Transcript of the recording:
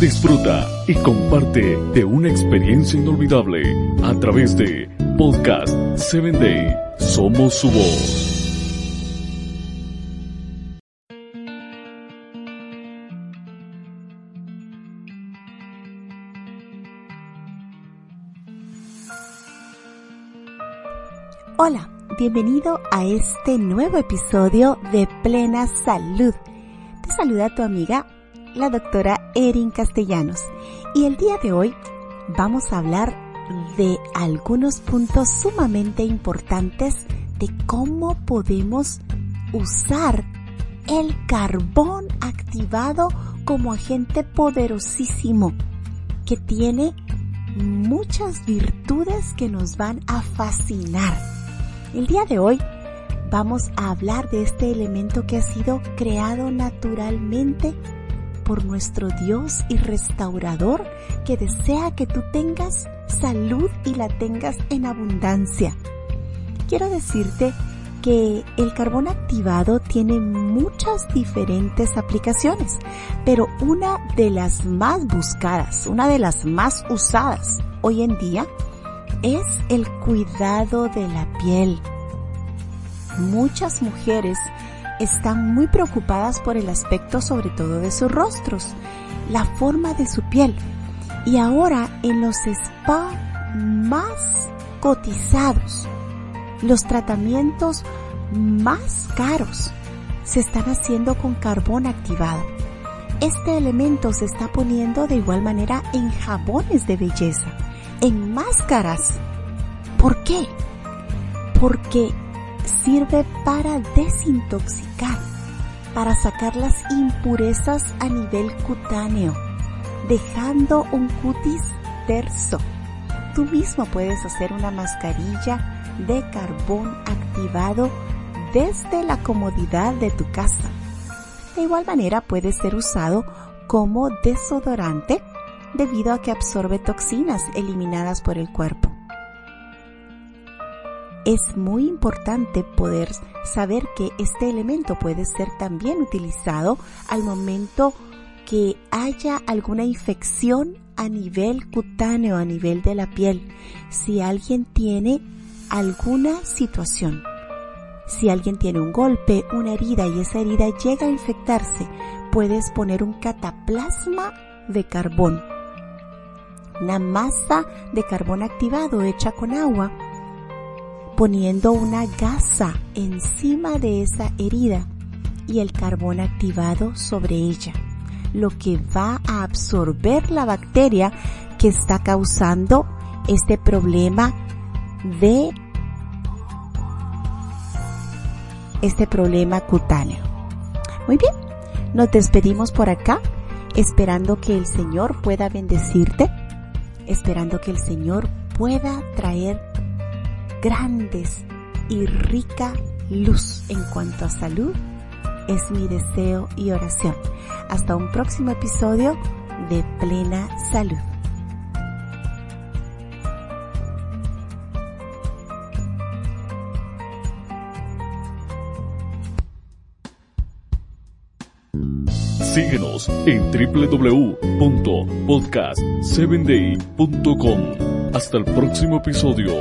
Disfruta y comparte de una experiencia inolvidable a través de Podcast 7 Day. Somos su voz. Hola, bienvenido a este nuevo episodio de Plena Salud. Te saluda tu amiga, la doctora Erin Castellanos. Y el día de hoy vamos a hablar de algunos puntos sumamente importantes de cómo podemos usar el carbón activado como agente poderosísimo que tiene muchas virtudes que nos van a fascinar. El día de hoy vamos a hablar de este elemento que ha sido creado naturalmente por nuestro Dios y restaurador que desea que tú tengas salud y la tengas en abundancia. Quiero decirte que el carbón activado tiene muchas diferentes aplicaciones, pero una de las más buscadas, una de las más usadas hoy en día es el cuidado de la piel. Muchas mujeres están muy preocupadas por el aspecto sobre todo de sus rostros, la forma de su piel. Y ahora en los spa más cotizados, los tratamientos más caros se están haciendo con carbón activado. Este elemento se está poniendo de igual manera en jabones de belleza en máscaras. ¿Por qué? Porque sirve para desintoxicar, para sacar las impurezas a nivel cutáneo, dejando un cutis terso. Tú mismo puedes hacer una mascarilla de carbón activado desde la comodidad de tu casa. De igual manera puede ser usado como desodorante debido a que absorbe toxinas eliminadas por el cuerpo. Es muy importante poder saber que este elemento puede ser también utilizado al momento que haya alguna infección a nivel cutáneo, a nivel de la piel. Si alguien tiene alguna situación, si alguien tiene un golpe, una herida y esa herida llega a infectarse, puedes poner un cataplasma de carbón una masa de carbón activado hecha con agua, poniendo una gasa encima de esa herida y el carbón activado sobre ella, lo que va a absorber la bacteria que está causando este problema de este problema cutáneo. Muy bien, nos despedimos por acá, esperando que el Señor pueda bendecirte esperando que el Señor pueda traer grandes y rica luz en cuanto a salud. Es mi deseo y oración. Hasta un próximo episodio de Plena Salud. Síguenos en www.podcast7day.com. Hasta el próximo episodio.